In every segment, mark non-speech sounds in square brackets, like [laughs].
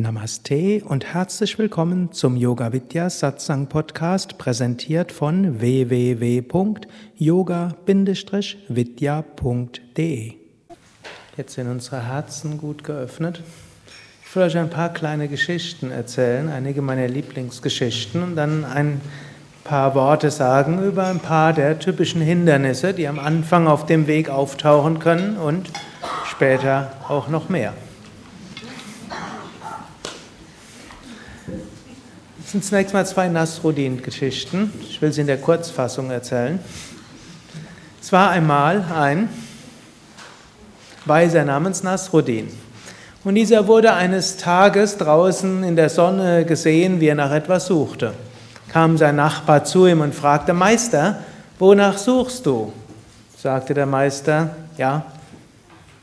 Namaste und herzlich willkommen zum Yoga Vidya Satsang Podcast, präsentiert von www.yoga-vidya.de. Jetzt sind unsere Herzen gut geöffnet. Ich will euch ein paar kleine Geschichten erzählen, einige meiner Lieblingsgeschichten und dann ein paar Worte sagen über ein paar der typischen Hindernisse, die am Anfang auf dem Weg auftauchen können und später auch noch mehr. Das sind zunächst mal zwei Nasruddin-Geschichten. Ich will sie in der Kurzfassung erzählen. Es war einmal ein Weiser namens Nasruddin. Und dieser wurde eines Tages draußen in der Sonne gesehen, wie er nach etwas suchte. Kam sein Nachbar zu ihm und fragte, Meister, wonach suchst du? Sagte der Meister, ja,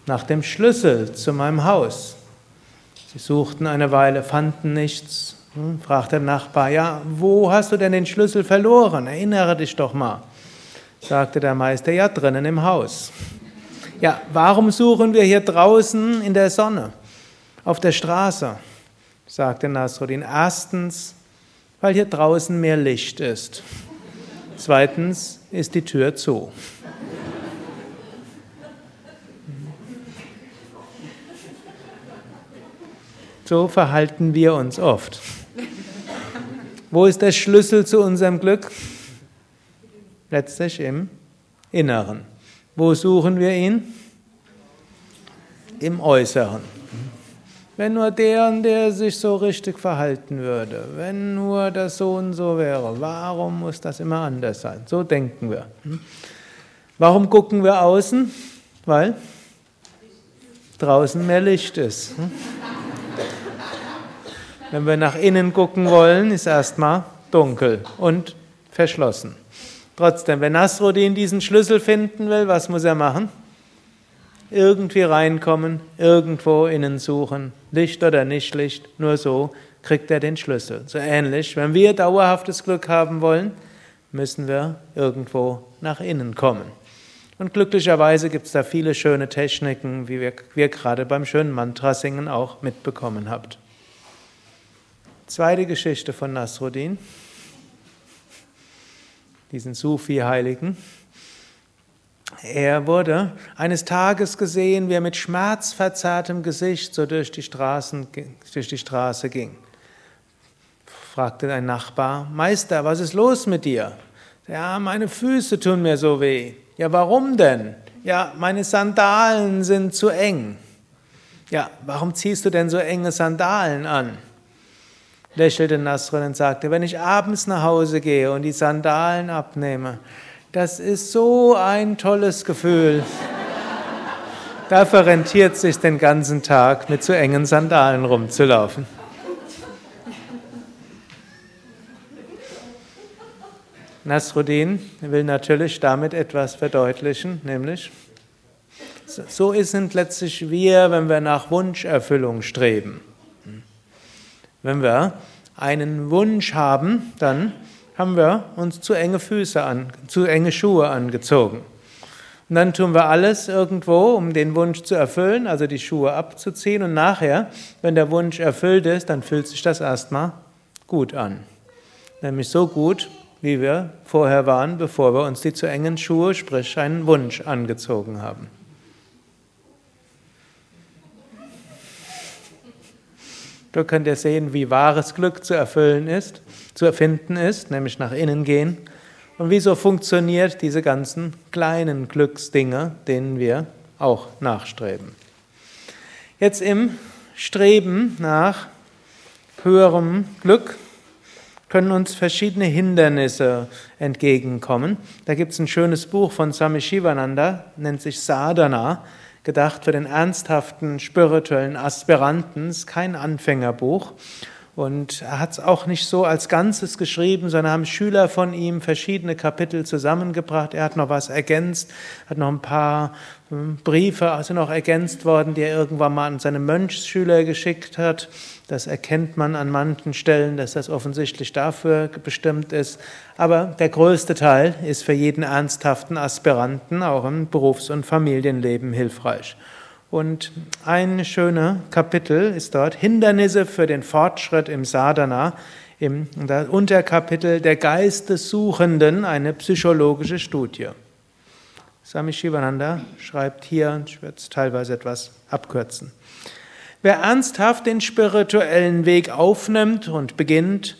nach dem Schlüssel zu meinem Haus. Sie suchten eine Weile, fanden nichts, fragt der Nachbar, ja, wo hast du denn den Schlüssel verloren? Erinnere dich doch mal. Sagte der Meister, ja, drinnen im Haus. Ja, warum suchen wir hier draußen in der Sonne, auf der Straße? Sagte Nasruddin. Erstens, weil hier draußen mehr Licht ist. Zweitens ist die Tür zu. So verhalten wir uns oft. Wo ist der Schlüssel zu unserem Glück? Letztlich im Inneren. Wo suchen wir ihn? Im Äußeren. Wenn nur der der sich so richtig verhalten würde, wenn nur das so und so wäre, warum muss das immer anders sein? So denken wir. Warum gucken wir außen? Weil draußen mehr Licht ist. Wenn wir nach innen gucken wollen, ist erstmal dunkel und verschlossen. Trotzdem, wenn Nasruddin diesen Schlüssel finden will, was muss er machen? Irgendwie reinkommen, irgendwo innen suchen, Licht oder nicht Licht, nur so kriegt er den Schlüssel. So ähnlich, wenn wir dauerhaftes Glück haben wollen, müssen wir irgendwo nach innen kommen. Und glücklicherweise gibt es da viele schöne Techniken, wie wir, wir gerade beim schönen Mantra-Singen auch mitbekommen habt. Zweite Geschichte von Nasruddin, diesen Sufi-Heiligen. Er wurde eines Tages gesehen, wie er mit schmerzverzerrtem Gesicht so durch die, Straßen, durch die Straße ging. Fragte ein Nachbar, Meister, was ist los mit dir? Ja, meine Füße tun mir so weh. Ja, warum denn? Ja, meine Sandalen sind zu eng. Ja, warum ziehst du denn so enge Sandalen an? Lächelte Nasrun und sagte, wenn ich abends nach Hause gehe und die Sandalen abnehme, das ist so ein tolles Gefühl. [laughs] Dafür rentiert sich den ganzen Tag mit zu engen Sandalen rumzulaufen. Nasruddin will natürlich damit etwas verdeutlichen, nämlich, so sind letztlich wir, wenn wir nach Wunscherfüllung streben. Wenn wir einen Wunsch haben, dann haben wir uns zu enge Füße an, zu enge Schuhe angezogen. Und dann tun wir alles irgendwo, um den Wunsch zu erfüllen, also die Schuhe abzuziehen. Und nachher, wenn der Wunsch erfüllt ist, dann fühlt sich das erstmal gut an. Nämlich so gut, wie wir vorher waren, bevor wir uns die zu engen Schuhe, sprich einen Wunsch angezogen haben. Da könnt ihr sehen, wie wahres Glück zu erfüllen ist, zu erfinden ist, nämlich nach innen gehen. Und wieso funktioniert diese ganzen kleinen Glücksdinge, denen wir auch nachstreben. Jetzt im Streben nach höherem Glück können uns verschiedene Hindernisse entgegenkommen. Da gibt es ein schönes Buch von Swami Shivananda, nennt sich Sadhana gedacht für den ernsthaften spirituellen Aspiranten, ist kein Anfängerbuch. Und er hat es auch nicht so als Ganzes geschrieben, sondern haben Schüler von ihm verschiedene Kapitel zusammengebracht. Er hat noch was ergänzt, hat noch ein paar hm, Briefe also noch ergänzt worden, die er irgendwann mal an seine Mönchsschüler geschickt hat. Das erkennt man an manchen Stellen, dass das offensichtlich dafür bestimmt ist. Aber der größte Teil ist für jeden ernsthaften Aspiranten auch im Berufs- und Familienleben hilfreich. Und ein schöner Kapitel ist dort Hindernisse für den Fortschritt im Sadhana, im Unterkapitel Der Geist des Suchenden, eine psychologische Studie. Swami Shivananda schreibt hier, ich werde es teilweise etwas abkürzen. Wer ernsthaft den spirituellen Weg aufnimmt und beginnt,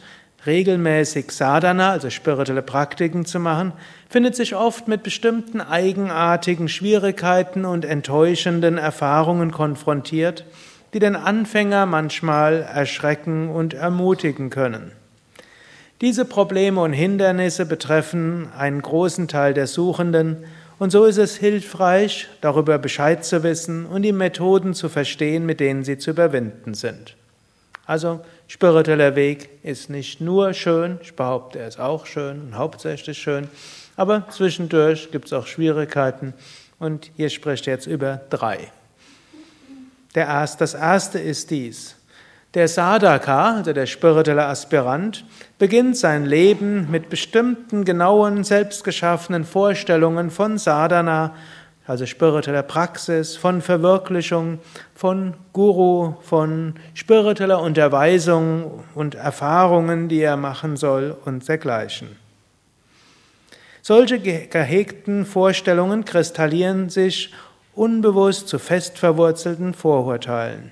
regelmäßig Sadhana, also spirituelle Praktiken zu machen, findet sich oft mit bestimmten eigenartigen Schwierigkeiten und enttäuschenden Erfahrungen konfrontiert, die den Anfänger manchmal erschrecken und ermutigen können. Diese Probleme und Hindernisse betreffen einen großen Teil der Suchenden und so ist es hilfreich, darüber Bescheid zu wissen und die Methoden zu verstehen, mit denen sie zu überwinden sind. Also spiritueller Weg ist nicht nur schön, ich behaupte, er ist auch schön und hauptsächlich schön, aber zwischendurch gibt es auch Schwierigkeiten und hier spricht er jetzt über drei. Der erste, das erste ist dies. Der Sadhaka, also der spirituelle Aspirant, beginnt sein Leben mit bestimmten genauen, selbstgeschaffenen Vorstellungen von Sadhana, also spiritueller Praxis, von Verwirklichung, von Guru, von spiritueller Unterweisung und Erfahrungen, die er machen soll und dergleichen. Solche gehegten Vorstellungen kristallieren sich unbewusst zu fest verwurzelten Vorurteilen.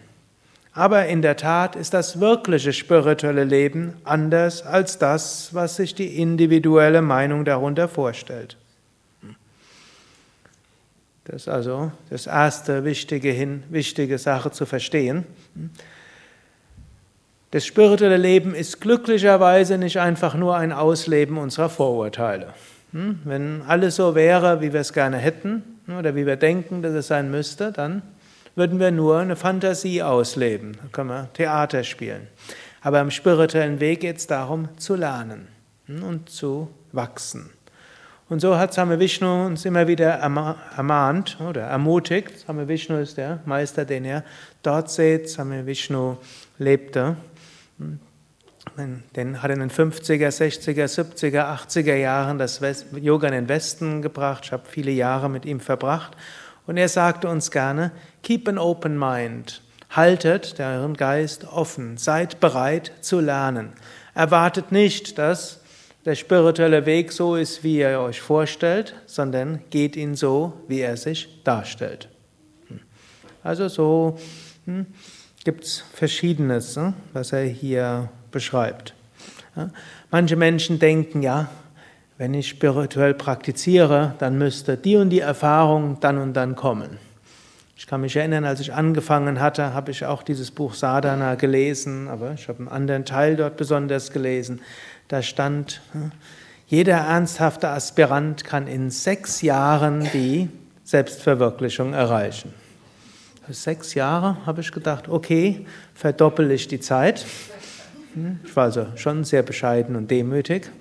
Aber in der Tat ist das wirkliche spirituelle Leben anders als das, was sich die individuelle Meinung darunter vorstellt. Das ist also das erste wichtige, hin, wichtige Sache zu verstehen. Das spirituelle Leben ist glücklicherweise nicht einfach nur ein Ausleben unserer Vorurteile. Hm? Wenn alles so wäre, wie wir es gerne hätten oder wie wir denken, dass es sein müsste, dann würden wir nur eine Fantasie ausleben. Dann können wir Theater spielen. Aber im spirituellen Weg geht es darum, zu lernen hm, und zu wachsen. Und so hat Same Vishnu uns immer wieder ermahnt oder ermutigt. Same Vishnu ist der Meister, den er dort sieht. Same Vishnu lebte. Den hat in den 50er, 60er, 70er, 80er Jahren das Yoga in den Westen gebracht. Ich habe viele Jahre mit ihm verbracht. Und er sagte uns gerne, keep an open mind. Haltet euren Geist offen. Seid bereit zu lernen. Erwartet nicht, dass der spirituelle Weg so ist, wie ihr euch vorstellt, sondern geht ihn so, wie er sich darstellt. Hm. Also so hm, gibt es Verschiedenes, hm, was er hier beschreibt. Ja. Manche Menschen denken, ja, wenn ich spirituell praktiziere, dann müsste die und die Erfahrung dann und dann kommen. Ich kann mich erinnern, als ich angefangen hatte, habe ich auch dieses Buch Sadhana gelesen, aber ich habe einen anderen Teil dort besonders gelesen. Da stand, hm, jeder ernsthafte Aspirant kann in sechs Jahren die Selbstverwirklichung erreichen. Sechs Jahre habe ich gedacht, okay, verdoppel ich die Zeit. Hm, ich war also schon sehr bescheiden und demütig.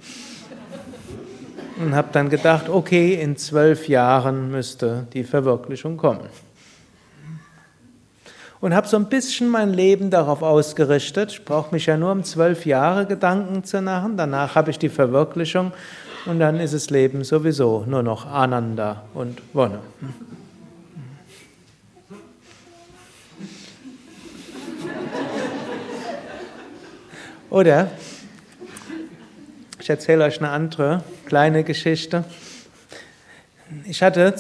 Und habe dann gedacht, okay, in zwölf Jahren müsste die Verwirklichung kommen und habe so ein bisschen mein Leben darauf ausgerichtet. Ich brauche mich ja nur um zwölf Jahre Gedanken zu machen. Danach habe ich die Verwirklichung und dann ist das Leben sowieso nur noch Ananda und Wonne. Oder ich erzähle euch eine andere kleine Geschichte. Ich hatte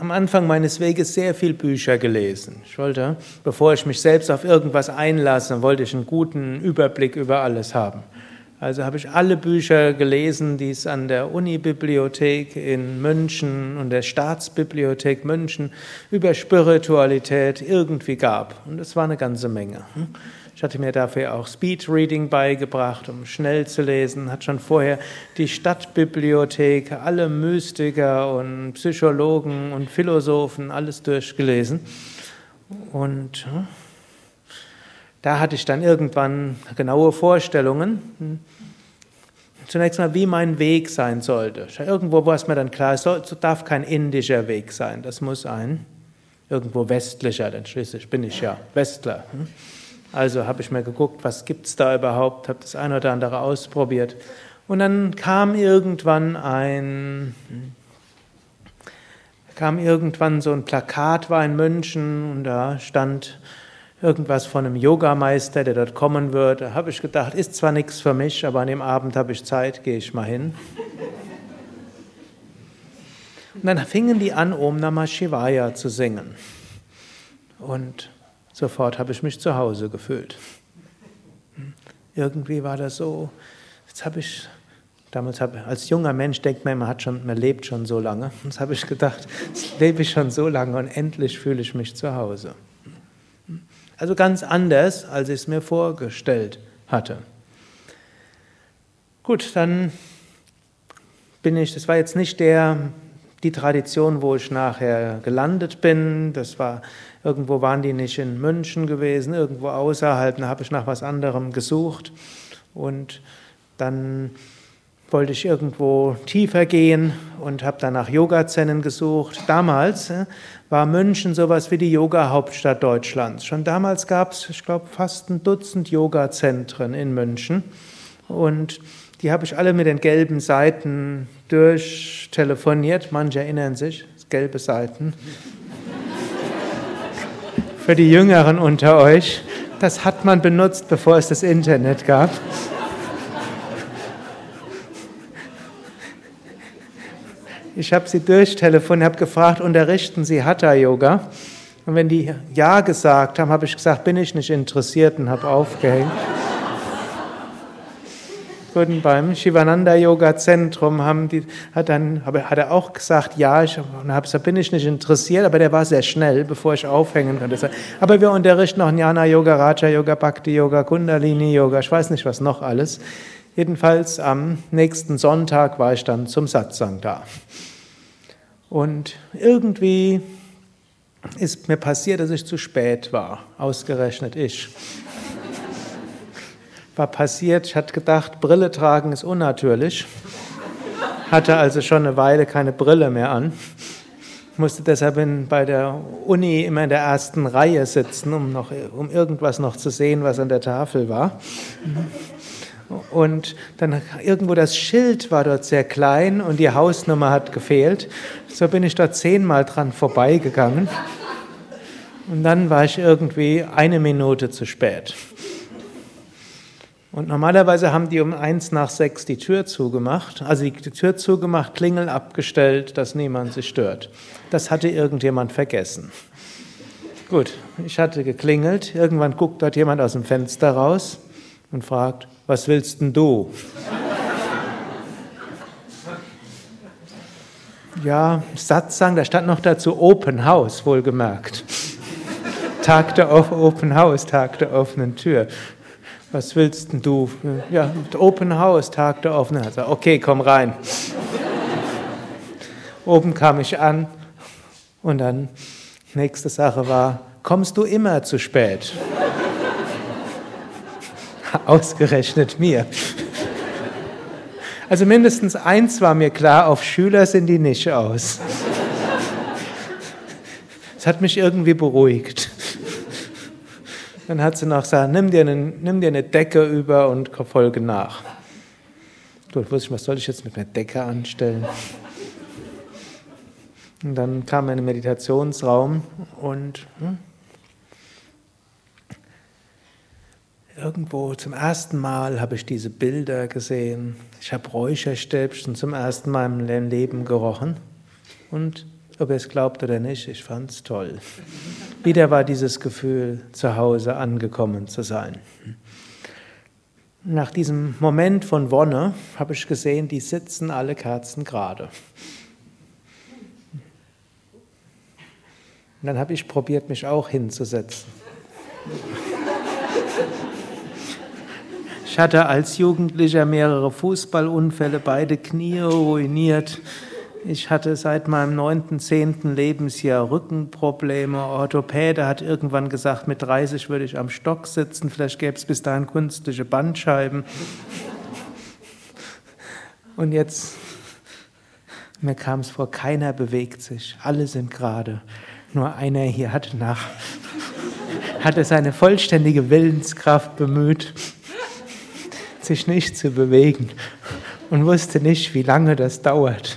am Anfang meines Weges sehr viel Bücher gelesen. Ich wollte, bevor ich mich selbst auf irgendwas einlasse, wollte ich einen guten Überblick über alles haben. Also habe ich alle Bücher gelesen, die es an der Unibibliothek in München und der Staatsbibliothek München über Spiritualität irgendwie gab. Und es war eine ganze Menge. Ich hatte mir dafür auch Speedreading beigebracht, um schnell zu lesen, hat schon vorher die Stadtbibliothek, alle Mystiker und Psychologen und Philosophen, alles durchgelesen. Und hm, da hatte ich dann irgendwann genaue Vorstellungen. Hm, zunächst mal, wie mein Weg sein sollte. Irgendwo war es mir dann klar, es darf kein indischer Weg sein, das muss ein irgendwo westlicher, denn schließlich bin ich ja Westler. Hm. Also habe ich mir geguckt, was gibt es da überhaupt, habe das eine oder andere ausprobiert. Und dann kam irgendwann ein, kam irgendwann so ein Plakat, war in München und da stand irgendwas von einem Yogameister, der dort kommen würde. Da habe ich gedacht, ist zwar nichts für mich, aber an dem Abend habe ich Zeit, gehe ich mal hin. Und dann fingen die an, Om Namah Shivaya zu singen. Und sofort habe ich mich zu Hause gefühlt. Irgendwie war das so, jetzt habe ich, damals habe, als junger Mensch denkt man, man, hat schon, man lebt schon so lange. Jetzt habe ich gedacht, jetzt lebe ich schon so lange und endlich fühle ich mich zu Hause. Also ganz anders, als ich es mir vorgestellt hatte. Gut, dann bin ich, das war jetzt nicht der, die Tradition, wo ich nachher gelandet bin. Das war, irgendwo waren die nicht in München gewesen, irgendwo außerhalb, da habe ich nach was anderem gesucht. Und dann wollte ich irgendwo tiefer gehen und habe dann nach Yoga-Zennen gesucht. Damals äh, war München sowas wie die Yoga-Hauptstadt Deutschlands. Schon damals gab es, ich glaube, fast ein Dutzend Yoga-Zentren in München. Und die habe ich alle mit den gelben Seiten durchtelefoniert. Manche erinnern sich, gelbe Seiten. Für die Jüngeren unter euch, das hat man benutzt, bevor es das Internet gab. Ich habe sie durchtelefoniert, habe gefragt, unterrichten Sie Hatha-Yoga? Und wenn die Ja gesagt haben, habe ich gesagt, bin ich nicht interessiert und habe aufgehängt. Und beim Shivananda Yoga Zentrum haben die, hat, dann, hat er auch gesagt, ja, ich gesagt, bin ich nicht interessiert, aber der war sehr schnell, bevor ich aufhängen konnte. Aber wir unterrichten auch Jnana Yoga, Raja Yoga, Bhakti Yoga, Kundalini Yoga, ich weiß nicht was noch alles. Jedenfalls am nächsten Sonntag war ich dann zum Satsang da. Und irgendwie ist mir passiert, dass ich zu spät war, ausgerechnet ich. War passiert, ich hatte gedacht, Brille tragen ist unnatürlich. Hatte also schon eine Weile keine Brille mehr an. Musste deshalb in, bei der Uni immer in der ersten Reihe sitzen, um, noch, um irgendwas noch zu sehen, was an der Tafel war. Und dann irgendwo das Schild war dort sehr klein und die Hausnummer hat gefehlt. So bin ich dort zehnmal dran vorbeigegangen. Und dann war ich irgendwie eine Minute zu spät. Und normalerweise haben die um eins nach sechs die Tür zugemacht, also die Tür zugemacht, Klingel abgestellt, dass niemand sich stört. Das hatte irgendjemand vergessen. Gut, ich hatte geklingelt, irgendwann guckt dort jemand aus dem Fenster raus und fragt, was willst denn du? Ja, Satzang, da stand noch dazu Open House, wohlgemerkt. Tag der Open House, Tag der offenen Tür. Was willst denn du? Ja, Open House, Tag der offenen Tür. Okay, komm rein. Oben kam ich an und dann nächste Sache war, kommst du immer zu spät? Ausgerechnet mir. Also mindestens eins war mir klar, auf Schüler sind die nicht aus. Das hat mich irgendwie beruhigt. Dann hat sie noch gesagt, nimm dir, einen, nimm dir eine Decke über und folge nach. Gut, wusste ich, was soll ich jetzt mit einer Decke anstellen? Und dann kam er in den Meditationsraum und hm, irgendwo zum ersten Mal habe ich diese Bilder gesehen. Ich habe Räucherstäbchen zum ersten Mal meinem Leben gerochen. Und ob ihr es glaubt oder nicht, ich fand es toll. Wieder war dieses Gefühl, zu Hause angekommen zu sein. Nach diesem Moment von Wonne habe ich gesehen, die sitzen alle Kerzen gerade. Und dann habe ich probiert, mich auch hinzusetzen. Ich hatte als Jugendlicher mehrere Fußballunfälle, beide Knie ruiniert. Ich hatte seit meinem neunten, zehnten Lebensjahr Rückenprobleme. Orthopäde hat irgendwann gesagt, mit 30 würde ich am Stock sitzen. Vielleicht gäbe es bis dahin künstliche Bandscheiben. Und jetzt, mir kam es vor, keiner bewegt sich. Alle sind gerade. Nur einer hier hatte nach, hatte seine vollständige Willenskraft bemüht sich nicht zu bewegen und wusste nicht, wie lange das dauert.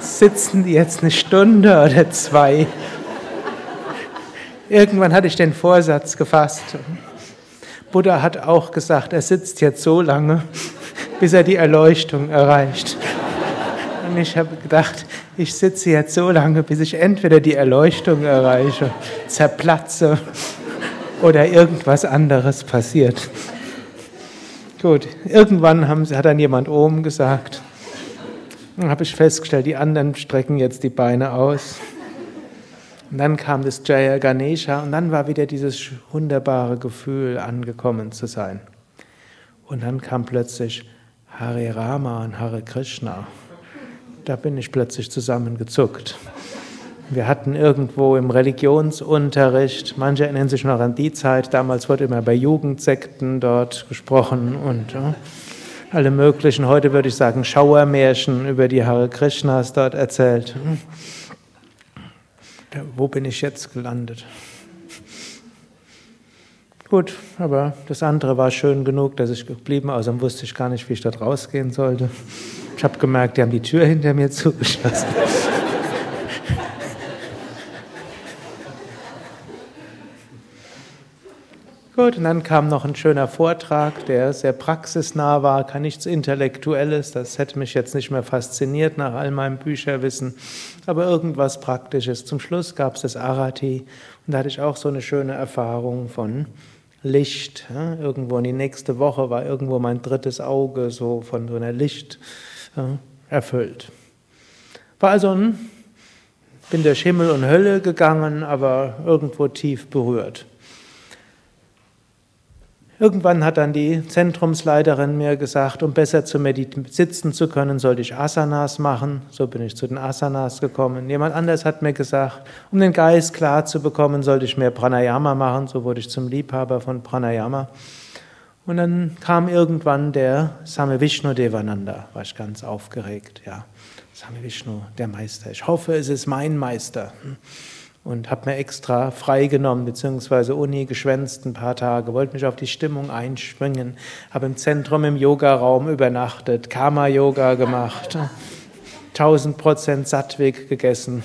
sitzen die jetzt eine Stunde oder zwei? Irgendwann hatte ich den Vorsatz gefasst. Buddha hat auch gesagt, er sitzt jetzt so lange, bis er die Erleuchtung erreicht. Und ich habe gedacht, ich sitze jetzt so lange, bis ich entweder die Erleuchtung erreiche, zerplatze oder irgendwas anderes passiert. Gut, irgendwann haben, hat dann jemand oben gesagt, dann habe ich festgestellt, die anderen strecken jetzt die Beine aus. Und dann kam das Jaya Ganesha und dann war wieder dieses wunderbare Gefühl, angekommen zu sein. Und dann kam plötzlich Hare Rama und Hare Krishna. Da bin ich plötzlich zusammengezuckt. Wir hatten irgendwo im Religionsunterricht, manche erinnern sich noch an die Zeit, damals wurde immer bei Jugendsekten dort gesprochen und ja, alle möglichen, heute würde ich sagen, Schauermärchen über die Hare Krishnas dort erzählt. Ja, wo bin ich jetzt gelandet? Gut, aber das andere war schön genug, dass ich geblieben, außerdem wusste ich gar nicht, wie ich dort rausgehen sollte. Ich habe gemerkt, die haben die Tür hinter mir [laughs] zugeschlossen. Gut, und dann kam noch ein schöner Vortrag, der sehr praxisnah war, kein nichts Intellektuelles. Das hätte mich jetzt nicht mehr fasziniert nach all meinem Bücherwissen, aber irgendwas Praktisches. Zum Schluss gab es das Arati und da hatte ich auch so eine schöne Erfahrung von Licht. Irgendwo in die nächste Woche war irgendwo mein drittes Auge so von so einer Licht erfüllt. War also ein, bin durch Himmel und Hölle gegangen, aber irgendwo tief berührt. Irgendwann hat dann die Zentrumsleiterin mir gesagt, um besser zu sitzen zu können, sollte ich Asanas machen. So bin ich zu den Asanas gekommen. Jemand anders hat mir gesagt, um den Geist klar zu bekommen, sollte ich mehr Pranayama machen. So wurde ich zum Liebhaber von Pranayama. Und dann kam irgendwann der Same Vishnu Devananda, war ich ganz aufgeregt. Ja, Same Vishnu, der Meister. Ich hoffe, es ist mein Meister und habe mir extra freigenommen, beziehungsweise Uni geschwänzt ein paar Tage, wollte mich auf die Stimmung einschwingen, habe im Zentrum im Yogaraum übernachtet, Karma-Yoga gemacht, 1000 Prozent Sattweg gegessen.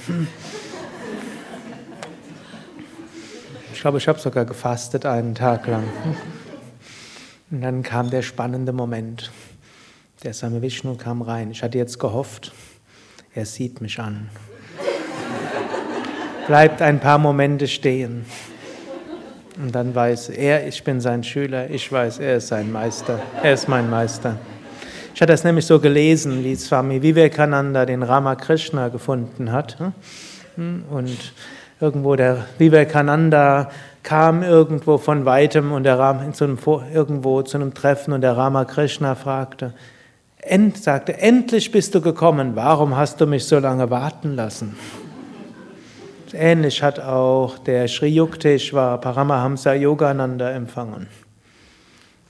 Ich glaube, ich habe sogar gefastet einen Tag lang. Und dann kam der spannende Moment. Der Same Vishnu kam rein. Ich hatte jetzt gehofft, er sieht mich an bleibt ein paar Momente stehen. Und dann weiß er, ich bin sein Schüler, ich weiß, er ist sein Meister, er ist mein Meister. Ich hatte das nämlich so gelesen, wie Swami Vivekananda den Ramakrishna gefunden hat. Und irgendwo der Vivekananda kam irgendwo von weitem und der Ram, zu einem, irgendwo zu einem Treffen und der Ramakrishna fragte, end, sagte, endlich bist du gekommen, warum hast du mich so lange warten lassen? Ähnlich hat auch der Sri Yukteswar Paramahamsa Yogananda empfangen.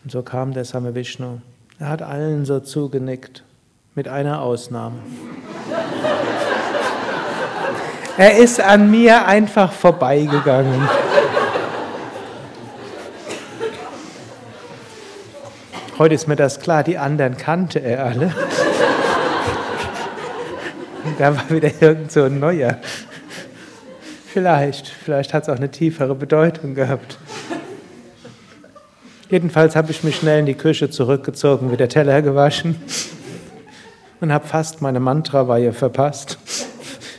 Und so kam der Same Vishnu. Er hat allen so zugenickt, mit einer Ausnahme. er ist an mir einfach vorbeigegangen. Heute ist mir das klar, die anderen kannte er alle. da war wieder irgend so ein neuer. Vielleicht, vielleicht hat es auch eine tiefere Bedeutung gehabt. Jedenfalls habe ich mich schnell in die Küche zurückgezogen, wieder Teller gewaschen und habe fast meine Mantraweihe verpasst.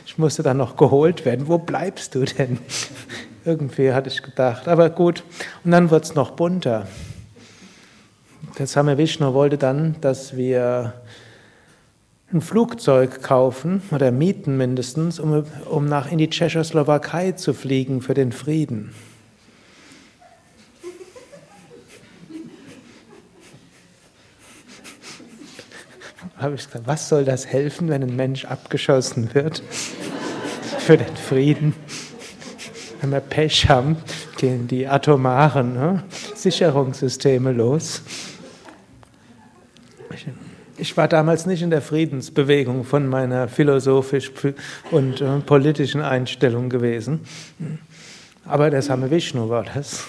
Ich musste dann noch geholt werden. Wo bleibst du denn? Irgendwie hatte ich gedacht. Aber gut. Und dann wurde es noch bunter. Der Same Vishnu wollte dann, dass wir ein Flugzeug kaufen oder mieten mindestens, um, um nach in die Tschechoslowakei zu fliegen für den Frieden. [laughs] was soll das helfen, wenn ein Mensch abgeschossen wird [laughs] für den Frieden? Wenn wir Pech haben, gehen die atomaren ne, Sicherungssysteme los. Ich war damals nicht in der Friedensbewegung von meiner philosophisch und äh, politischen Einstellung gewesen. Aber der Same Vishnu war das.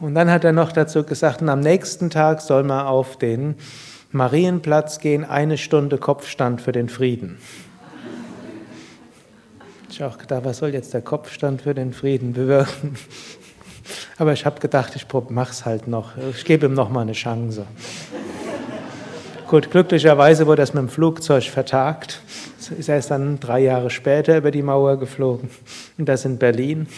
Und dann hat er noch dazu gesagt, am nächsten Tag soll man auf den Marienplatz gehen, eine Stunde Kopfstand für den Frieden. Ich auch gedacht, was soll jetzt der Kopfstand für den Frieden bewirken? Aber ich habe gedacht, ich mach's halt noch. Ich gebe ihm noch mal eine Chance. Gut, glücklicherweise wurde das mit dem Flugzeug vertagt. Ist erst dann drei Jahre später über die Mauer geflogen. Und das in Berlin.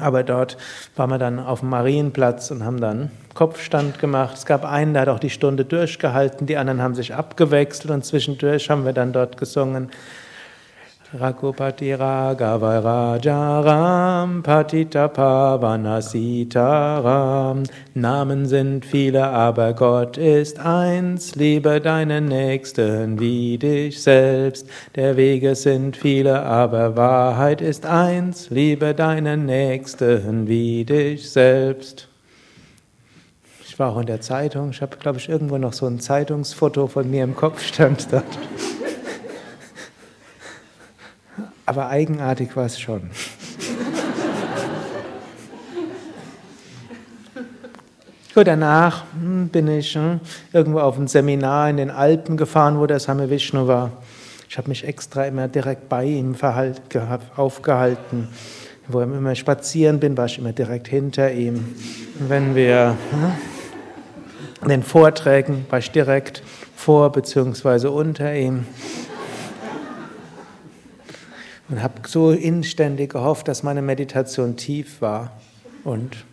Aber dort waren wir dann auf dem Marienplatz und haben dann Kopfstand gemacht. Es gab einen, der hat auch die Stunde durchgehalten, die anderen haben sich abgewechselt und zwischendurch haben wir dann dort gesungen. Rakupati Ragavarajaram Patita Pavanasitaram Namen sind viele, aber Gott ist eins. Liebe deinen Nächsten wie dich selbst. Der Wege sind viele, aber Wahrheit ist eins. Liebe deinen Nächsten wie dich selbst. Ich war auch in der Zeitung. Ich habe, glaube ich, irgendwo noch so ein Zeitungsfoto von mir im Kopf stand dort. Aber eigenartig war es schon. Gut, danach hm, bin ich hm, irgendwo auf ein Seminar in den Alpen gefahren, wo der Same Vishnu war. Ich habe mich extra immer direkt bei ihm aufgehalten. Wo ich immer spazieren bin, war ich immer direkt hinter ihm. Wenn wir hm, in den Vorträgen war ich direkt vor bzw. unter ihm und habe so inständig gehofft, dass meine Meditation tief war und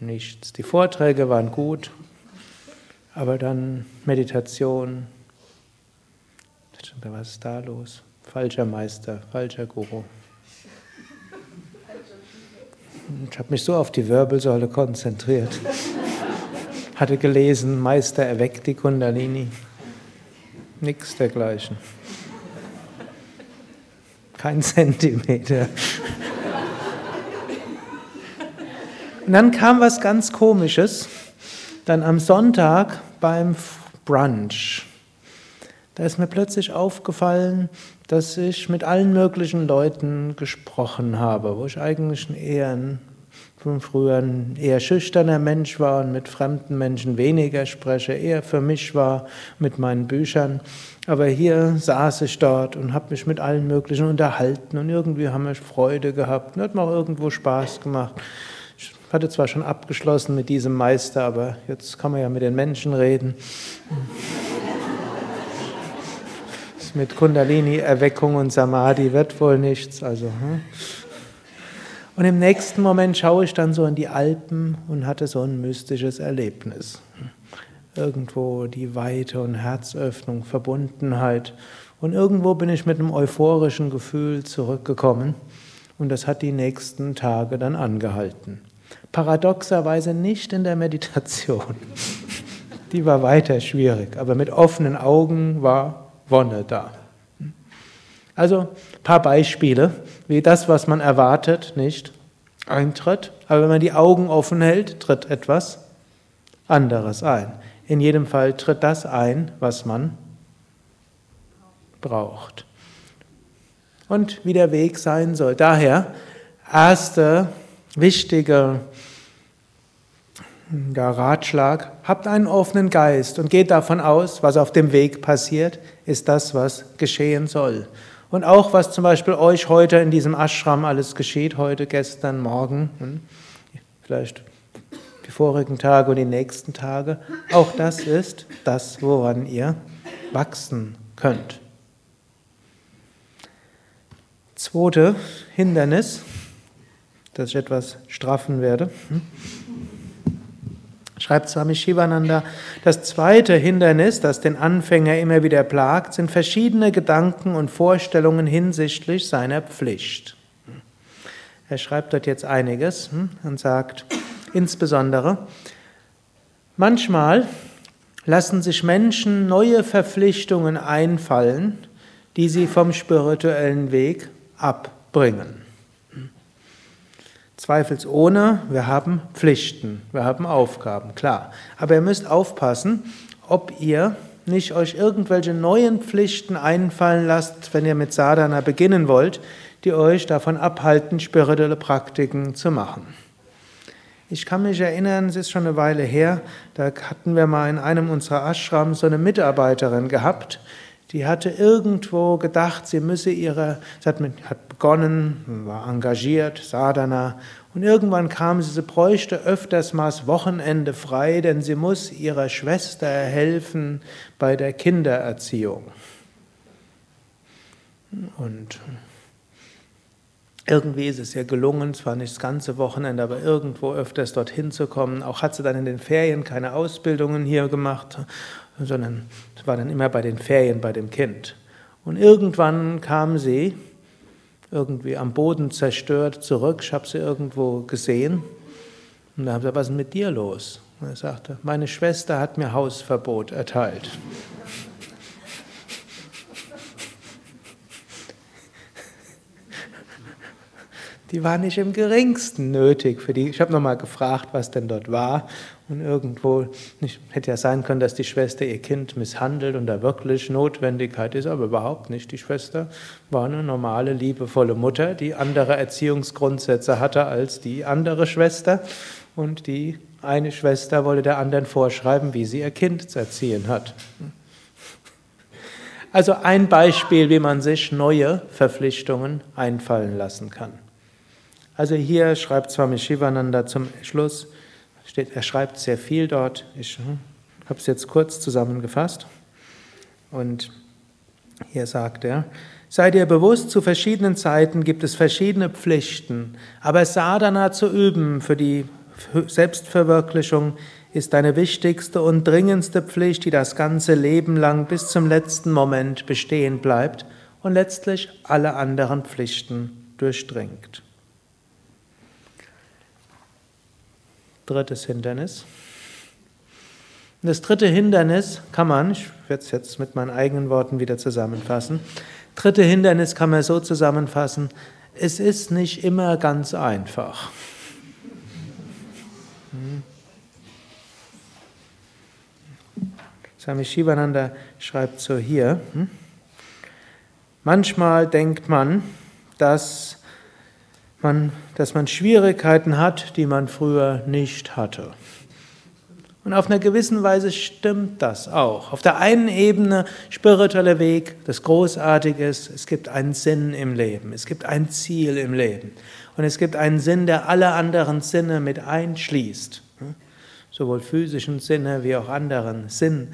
nichts. Die Vorträge waren gut, aber dann Meditation. Was ist da los? Falscher Meister, falscher Guru. Ich habe mich so auf die Wirbelsäule konzentriert. Hatte gelesen, Meister erweckt die Kundalini. Nichts dergleichen. Kein Zentimeter. Und dann kam was ganz Komisches. Dann am Sonntag beim Brunch. Da ist mir plötzlich aufgefallen, dass ich mit allen möglichen Leuten gesprochen habe, wo ich eigentlich eher ein früher ein eher schüchterner Mensch war und mit fremden Menschen weniger spreche, eher für mich war mit meinen Büchern. Aber hier saß ich dort und habe mich mit allen möglichen unterhalten und irgendwie haben wir Freude gehabt und hat mir auch irgendwo Spaß gemacht. Ich hatte zwar schon abgeschlossen mit diesem Meister, aber jetzt kann man ja mit den Menschen reden. [laughs] mit Kundalini-Erweckung und Samadhi wird wohl nichts. Also, hm. Und im nächsten Moment schaue ich dann so in die Alpen und hatte so ein mystisches Erlebnis. Irgendwo die Weite und Herzöffnung, Verbundenheit. Und irgendwo bin ich mit einem euphorischen Gefühl zurückgekommen. Und das hat die nächsten Tage dann angehalten. Paradoxerweise nicht in der Meditation. Die war weiter schwierig, aber mit offenen Augen war Wonne da. Also ein paar Beispiele, wie das, was man erwartet, nicht eintritt. Aber wenn man die Augen offen hält, tritt etwas anderes ein. In jedem Fall tritt das ein, was man braucht. Und wie der Weg sein soll. Daher, erster wichtiger Ratschlag, habt einen offenen Geist und geht davon aus, was auf dem Weg passiert, ist das, was geschehen soll. Und auch was zum Beispiel euch heute in diesem Ashram alles geschieht, heute, gestern, morgen, hm, vielleicht die vorigen Tage und die nächsten Tage, auch das ist das, woran ihr wachsen könnt. Zweite Hindernis, dass ich etwas straffen werde. Schreibt Swami Shivananda, das zweite Hindernis, das den Anfänger immer wieder plagt, sind verschiedene Gedanken und Vorstellungen hinsichtlich seiner Pflicht. Er schreibt dort jetzt einiges hm, und sagt insbesondere, manchmal lassen sich Menschen neue Verpflichtungen einfallen, die sie vom spirituellen Weg abbringen. Zweifelsohne, wir haben Pflichten, wir haben Aufgaben, klar. Aber ihr müsst aufpassen, ob ihr nicht euch irgendwelche neuen Pflichten einfallen lasst, wenn ihr mit Sadhana beginnen wollt, die euch davon abhalten, spirituelle Praktiken zu machen. Ich kann mich erinnern, es ist schon eine Weile her, da hatten wir mal in einem unserer Ashrams so eine Mitarbeiterin gehabt, Die hatte irgendwo gedacht, sie müsse ihre, sie hat, mit, hat begonnen, war engagiert, Sadhana, und irgendwann kam sie, sie bräuchte öfters mal das Wochenende frei, denn sie muss ihrer Schwester helfen bei der Kindererziehung. Und irgendwie ist es ihr gelungen, zwar nicht das ganze Wochenende, aber irgendwo öfters dorthin zu kommen. Auch hat sie dann in den Ferien keine Ausbildungen hier gemacht, sondern war dann immer bei den Ferien bei dem Kind. Und irgendwann kam sie irgendwie am Boden zerstört zurück. Ich habe sie irgendwo gesehen. Und da haben sie gesagt, was ist mit dir los? Und er sagte, meine Schwester hat mir Hausverbot erteilt. die war nicht im geringsten nötig für die. Ich habe nochmal gefragt, was denn dort war. Und irgendwo, nicht, hätte ja sein können, dass die Schwester ihr Kind misshandelt und da wirklich Notwendigkeit ist, aber überhaupt nicht. Die Schwester war eine normale, liebevolle Mutter, die andere Erziehungsgrundsätze hatte als die andere Schwester. Und die eine Schwester wollte der anderen vorschreiben, wie sie ihr Kind zu erziehen hat. Also ein Beispiel, wie man sich neue Verpflichtungen einfallen lassen kann. Also hier schreibt Swami Shivananda zum Schluss, steht, er schreibt sehr viel dort. Ich hm, habe es jetzt kurz zusammengefasst. Und hier sagt er, Sei dir bewusst, zu verschiedenen Zeiten gibt es verschiedene Pflichten, aber Sadhana zu üben für die Selbstverwirklichung ist deine wichtigste und dringendste Pflicht, die das ganze Leben lang bis zum letzten Moment bestehen bleibt und letztlich alle anderen Pflichten durchdringt. Drittes Hindernis. Das dritte Hindernis kann man, ich werde es jetzt mit meinen eigenen Worten wieder zusammenfassen, dritte Hindernis kann man so zusammenfassen, es ist nicht immer ganz einfach. Hm. Swami Shivananda schreibt so hier, hm. manchmal denkt man, dass man, dass man Schwierigkeiten hat, die man früher nicht hatte. Und auf einer gewissen Weise stimmt das auch. Auf der einen Ebene spiritueller Weg, das Großartige ist, es gibt einen Sinn im Leben, es gibt ein Ziel im Leben und es gibt einen Sinn, der alle anderen Sinne mit einschließt, sowohl physischen Sinne wie auch anderen Sinn.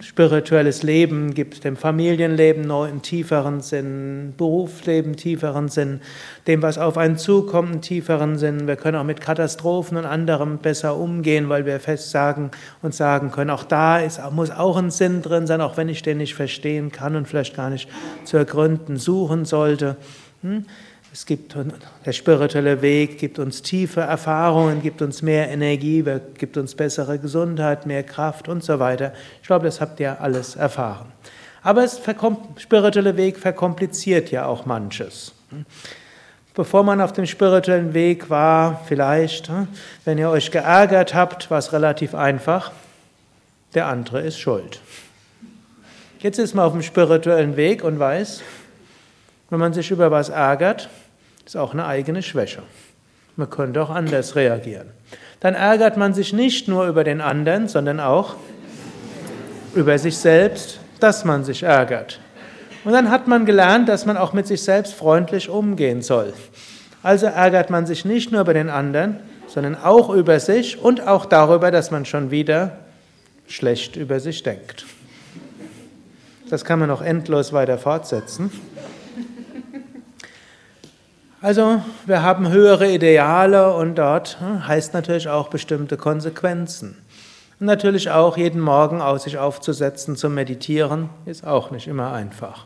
Spirituelles Leben gibt dem Familienleben einen tieferen Sinn, Berufsleben tieferen Sinn, dem, was auf einen zukommt, einen tieferen Sinn. Wir können auch mit Katastrophen und anderem besser umgehen, weil wir fest sagen und sagen können, auch da ist, muss auch ein Sinn drin sein, auch wenn ich den nicht verstehen kann und vielleicht gar nicht zu ergründen suchen sollte. Hm? Es gibt der spirituelle Weg, gibt uns tiefe Erfahrungen, gibt uns mehr Energie, gibt uns bessere Gesundheit, mehr Kraft und so weiter. Ich glaube, das habt ihr alles erfahren. Aber der spirituelle Weg verkompliziert ja auch manches. Bevor man auf dem spirituellen Weg war, vielleicht, wenn ihr euch geärgert habt, war es relativ einfach. Der andere ist schuld. Jetzt ist man auf dem spirituellen Weg und weiß, wenn man sich über was ärgert, ist auch eine eigene Schwäche. Man könnte auch anders reagieren. Dann ärgert man sich nicht nur über den anderen, sondern auch über sich selbst, dass man sich ärgert. Und dann hat man gelernt, dass man auch mit sich selbst freundlich umgehen soll. Also ärgert man sich nicht nur über den anderen, sondern auch über sich und auch darüber, dass man schon wieder schlecht über sich denkt. Das kann man noch endlos weiter fortsetzen. Also wir haben höhere Ideale und dort hm, heißt natürlich auch bestimmte Konsequenzen. Und natürlich auch jeden Morgen aus sich aufzusetzen zum Meditieren ist auch nicht immer einfach.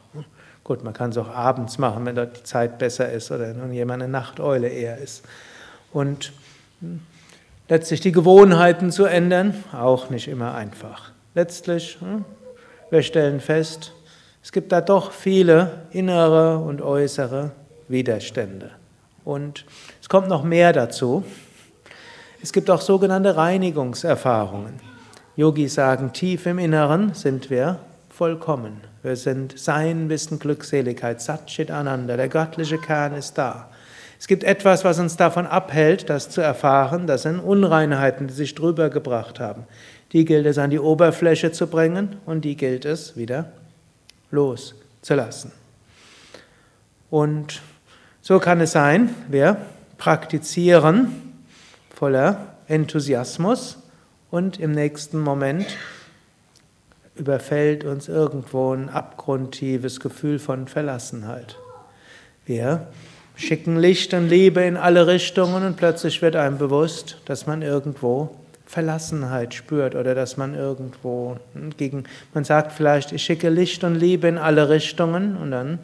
Gut, man kann es auch abends machen, wenn dort die Zeit besser ist oder wenn jemand eine Nachteule eher ist. Und hm, letztlich die Gewohnheiten zu ändern, auch nicht immer einfach. Letztlich, hm, wir stellen fest, es gibt da doch viele innere und äußere Widerstände. Und es kommt noch mehr dazu. Es gibt auch sogenannte Reinigungserfahrungen. Yogis sagen, tief im Inneren sind wir vollkommen. Wir sind Sein, Wissen, Glückseligkeit, Satchit Ananda. Der göttliche Kern ist da. Es gibt etwas, was uns davon abhält, das zu erfahren. Das sind Unreinheiten, die sich drüber gebracht haben. Die gilt es an die Oberfläche zu bringen und die gilt es wieder loszulassen. Und so kann es sein, wir praktizieren voller Enthusiasmus und im nächsten Moment überfällt uns irgendwo ein abgrundtiefes Gefühl von Verlassenheit. Wir schicken Licht und Liebe in alle Richtungen und plötzlich wird einem bewusst, dass man irgendwo Verlassenheit spürt oder dass man irgendwo gegen, man sagt vielleicht, ich schicke Licht und Liebe in alle Richtungen und dann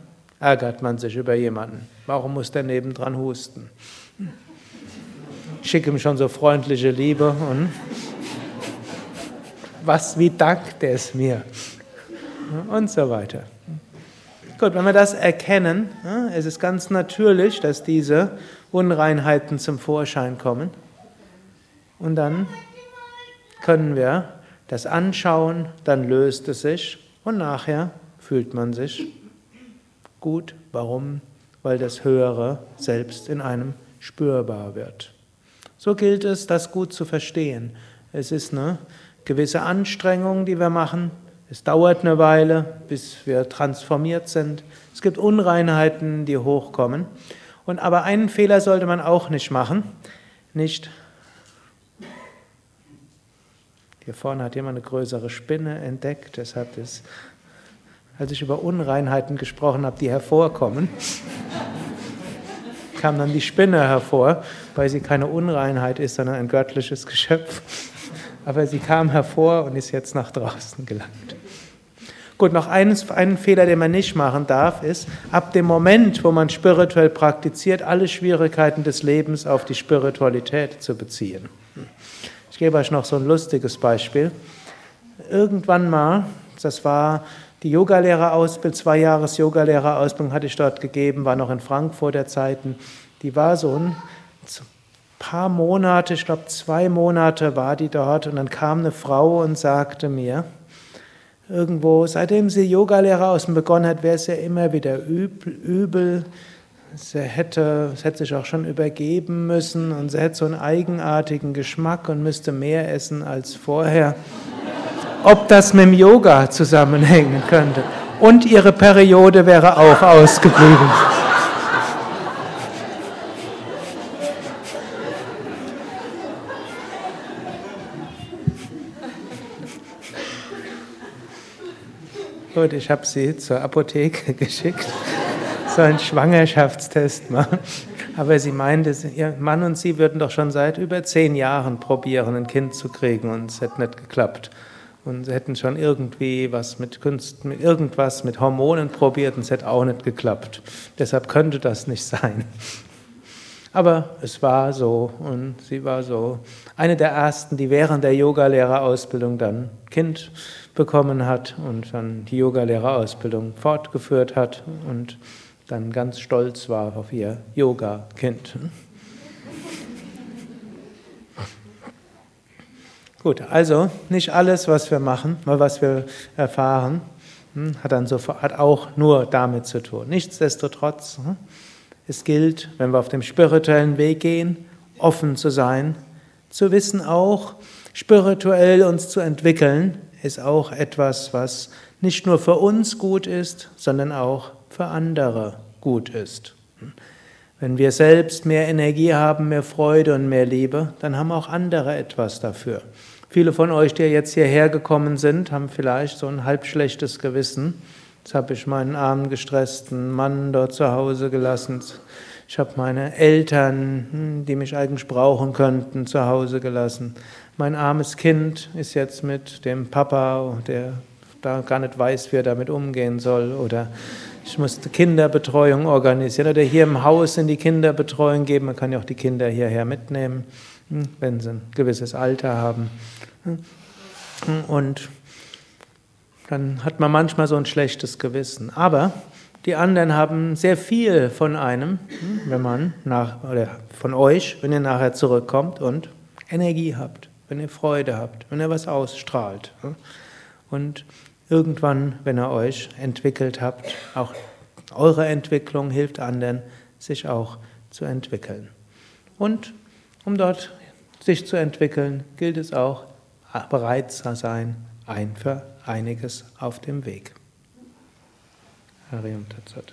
ärgert man sich über jemanden. Warum muss der nebendran husten? Ich schicke ihm schon so freundliche Liebe und was, wie dankt er es mir? Und so weiter. Gut, wenn wir das erkennen, es ist ganz natürlich, dass diese Unreinheiten zum Vorschein kommen. Und dann können wir das anschauen, dann löst es sich und nachher fühlt man sich gut. Warum? Weil das Höhere selbst in einem spürbar wird. So gilt es, das gut zu verstehen. Es ist eine gewisse Anstrengung, die wir machen. Es dauert eine Weile, bis wir transformiert sind. Es gibt Unreinheiten, die hochkommen. Und aber einen Fehler sollte man auch nicht machen. Nicht. Hier vorne hat jemand eine größere Spinne entdeckt, deshalb ist, als ich über Unreinheiten gesprochen habe, die hervorkommen, [laughs] kam dann die Spinne hervor, weil sie keine Unreinheit ist, sondern ein göttliches Geschöpf aber sie kam hervor und ist jetzt nach draußen gelangt. Gut, noch eines, einen Fehler, den man nicht machen darf, ist, ab dem Moment, wo man spirituell praktiziert, alle Schwierigkeiten des Lebens auf die Spiritualität zu beziehen. Ich gebe euch noch so ein lustiges Beispiel. Irgendwann mal, das war die Yogalehrerausbildung, zwei Jahres Yogalehrerausbildung hatte ich dort gegeben, war noch in Frankfurt der Zeiten. Die war so ein paar Monate, ich glaube zwei Monate war die dort und dann kam eine Frau und sagte mir, irgendwo, seitdem sie Yogalehrer außen begonnen hat, wäre es ja immer wieder übel. Sie hätte, sie hätte sich auch schon übergeben müssen und sie hätte so einen eigenartigen Geschmack und müsste mehr essen als vorher. Ob das mit dem Yoga zusammenhängen könnte. Und ihre Periode wäre auch ausgeblieben. Gut, ich habe sie zur Apotheke [laughs] geschickt, so einen Schwangerschaftstest machen. Aber sie meinte, ihr Mann und sie würden doch schon seit über zehn Jahren probieren, ein Kind zu kriegen und es hätte nicht geklappt. Und sie hätten schon irgendwie was mit Kunst, mit irgendwas mit Hormonen probiert und es hätte auch nicht geklappt. Deshalb könnte das nicht sein. Aber es war so und sie war so eine der ersten, die während der Yogalehrerausbildung dann Kind bekommen hat und dann die Yogalehrerausbildung fortgeführt hat und dann ganz stolz war auf ihr Yoga-Kind. Gut, also nicht alles, was wir machen, was wir erfahren, hm, hat dann sofort hat auch nur damit zu tun. Nichtsdestotrotz, hm, es gilt, wenn wir auf dem spirituellen Weg gehen, offen zu sein, zu wissen auch, spirituell uns zu entwickeln, ist auch etwas, was nicht nur für uns gut ist, sondern auch für andere gut ist. Wenn wir selbst mehr Energie haben, mehr Freude und mehr Liebe, dann haben auch andere etwas dafür. Viele von euch, die jetzt hierher gekommen sind, haben vielleicht so ein halb schlechtes Gewissen Jetzt habe ich meinen armen, gestressten Mann dort zu Hause gelassen. Ich habe meine Eltern, hm, die mich eigentlich brauchen könnten, zu Hause gelassen. Mein armes Kind ist jetzt mit dem Papa, der da gar nicht weiß, wie er damit umgehen soll. Oder ich musste Kinderbetreuung organisieren oder hier im Haus in die Kinderbetreuung geben. Man kann ja auch die Kinder hierher mitnehmen, hm, wenn sie ein gewisses Alter haben. Hm, und dann hat man manchmal so ein schlechtes Gewissen. Aber die anderen haben sehr viel von einem, hm, wenn man nach, oder von euch, wenn ihr nachher zurückkommt und Energie habt, wenn ihr Freude habt, wenn ihr was ausstrahlt. Hm. Und irgendwann, wenn ihr euch entwickelt habt, auch eure Entwicklung hilft anderen, sich auch zu entwickeln. Und um dort sich zu entwickeln, gilt es auch, bereit zu sein, ein für einiges auf dem Weg. Harium Tatsat.